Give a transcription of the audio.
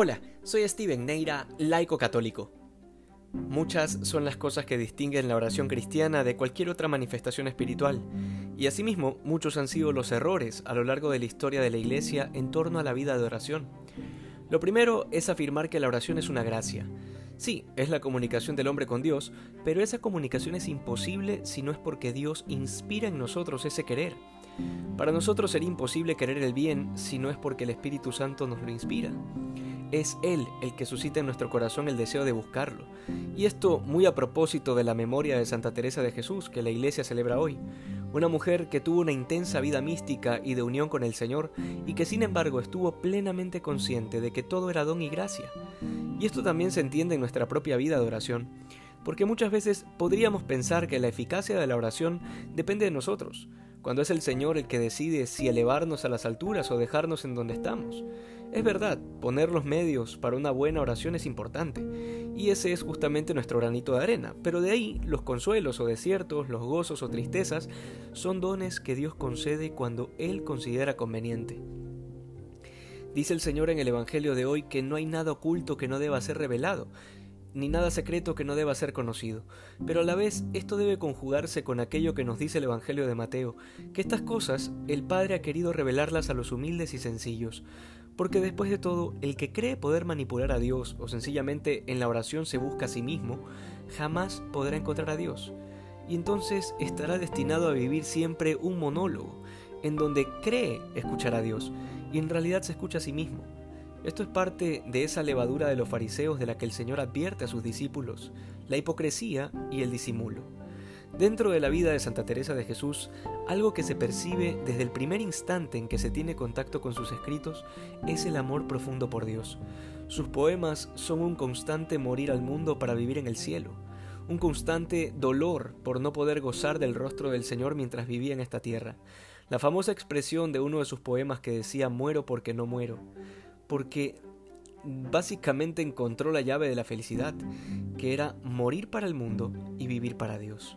Hola, soy Steven Neira, laico católico. Muchas son las cosas que distinguen la oración cristiana de cualquier otra manifestación espiritual, y asimismo muchos han sido los errores a lo largo de la historia de la Iglesia en torno a la vida de oración. Lo primero es afirmar que la oración es una gracia. Sí, es la comunicación del hombre con Dios, pero esa comunicación es imposible si no es porque Dios inspira en nosotros ese querer. Para nosotros sería imposible querer el bien si no es porque el Espíritu Santo nos lo inspira. Es Él el que suscita en nuestro corazón el deseo de buscarlo. Y esto muy a propósito de la memoria de Santa Teresa de Jesús que la Iglesia celebra hoy. Una mujer que tuvo una intensa vida mística y de unión con el Señor y que sin embargo estuvo plenamente consciente de que todo era don y gracia. Y esto también se entiende en nuestra propia vida de oración, porque muchas veces podríamos pensar que la eficacia de la oración depende de nosotros, cuando es el Señor el que decide si elevarnos a las alturas o dejarnos en donde estamos. Es verdad, poner los medios para una buena oración es importante, y ese es justamente nuestro granito de arena, pero de ahí los consuelos o desiertos, los gozos o tristezas, son dones que Dios concede cuando Él considera conveniente. Dice el Señor en el Evangelio de hoy que no hay nada oculto que no deba ser revelado, ni nada secreto que no deba ser conocido. Pero a la vez esto debe conjugarse con aquello que nos dice el Evangelio de Mateo, que estas cosas el Padre ha querido revelarlas a los humildes y sencillos. Porque después de todo, el que cree poder manipular a Dios o sencillamente en la oración se busca a sí mismo, jamás podrá encontrar a Dios. Y entonces estará destinado a vivir siempre un monólogo, en donde cree escuchar a Dios y en realidad se escucha a sí mismo. Esto es parte de esa levadura de los fariseos de la que el Señor advierte a sus discípulos, la hipocresía y el disimulo. Dentro de la vida de Santa Teresa de Jesús, algo que se percibe desde el primer instante en que se tiene contacto con sus escritos es el amor profundo por Dios. Sus poemas son un constante morir al mundo para vivir en el cielo, un constante dolor por no poder gozar del rostro del Señor mientras vivía en esta tierra. La famosa expresión de uno de sus poemas que decía muero porque no muero porque básicamente encontró la llave de la felicidad, que era morir para el mundo y vivir para Dios.